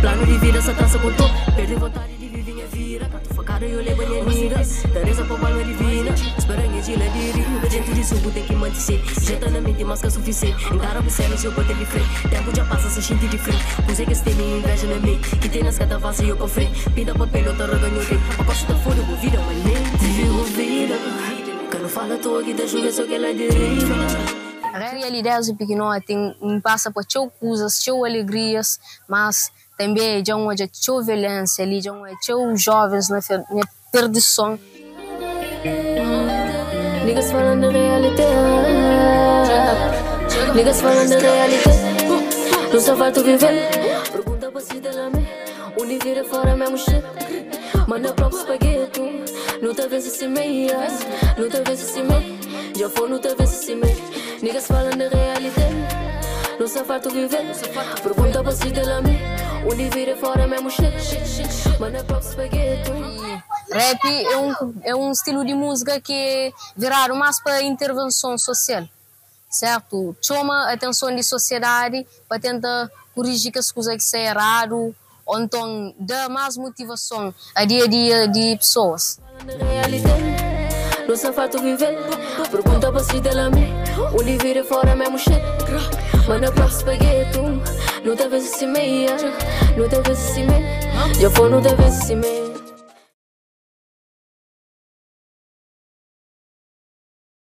Plano de vida, essa taça contou. Perdi vontade de viver minha vida. Cato facada e eu levo minha vida. Teresa pra palma divina. Esperanha de la diri. O gente de subo tem que manter. Já tá na mente, mas que é suficiente. Encara você no seu poder de frente. Tempo já passa, se gente de frente. Usei que este tem inveja na mim. Que tem nas gatas fácil eu frente. Pinta papel, eu tô reganho bem. A costa da folha, eu vida, mas nem. Vivo vida. Quando fala, tô aqui, deixa eu ver só que ela deriva. A realidade é que nós tem passa por teu coisas, teu alegrias, mas também já uma já teu violência ali, já uma teu jovens na perdição. Niggas falando realidade Niggas falando realidade Não só falta viver. Pergunta pra si dela me Onde vira fora mesmo shit. Manda próprio espagueto. Não tá vendo se meia. Não tá vendo se meia. Já foi, não tá vendo se meia Niggas falando de realidade Não só falta viver Pergunta pra si dela me. Onde vira fora mesmo shit Manda próprio espagueto Rap é um, é um estilo de música que viraram mais para intervenção social, certo? Chama a atenção da sociedade para tentar corrigir as coisas que são errado, ou então dar mais motivação a dia a dia de pessoas. Não só falta viver Pergunta pra si dela me Onde vira fora mesmo shit Manda próprio espagueto Não te vezes se meia Não te vezes se meia Já foi, não te vezes se meia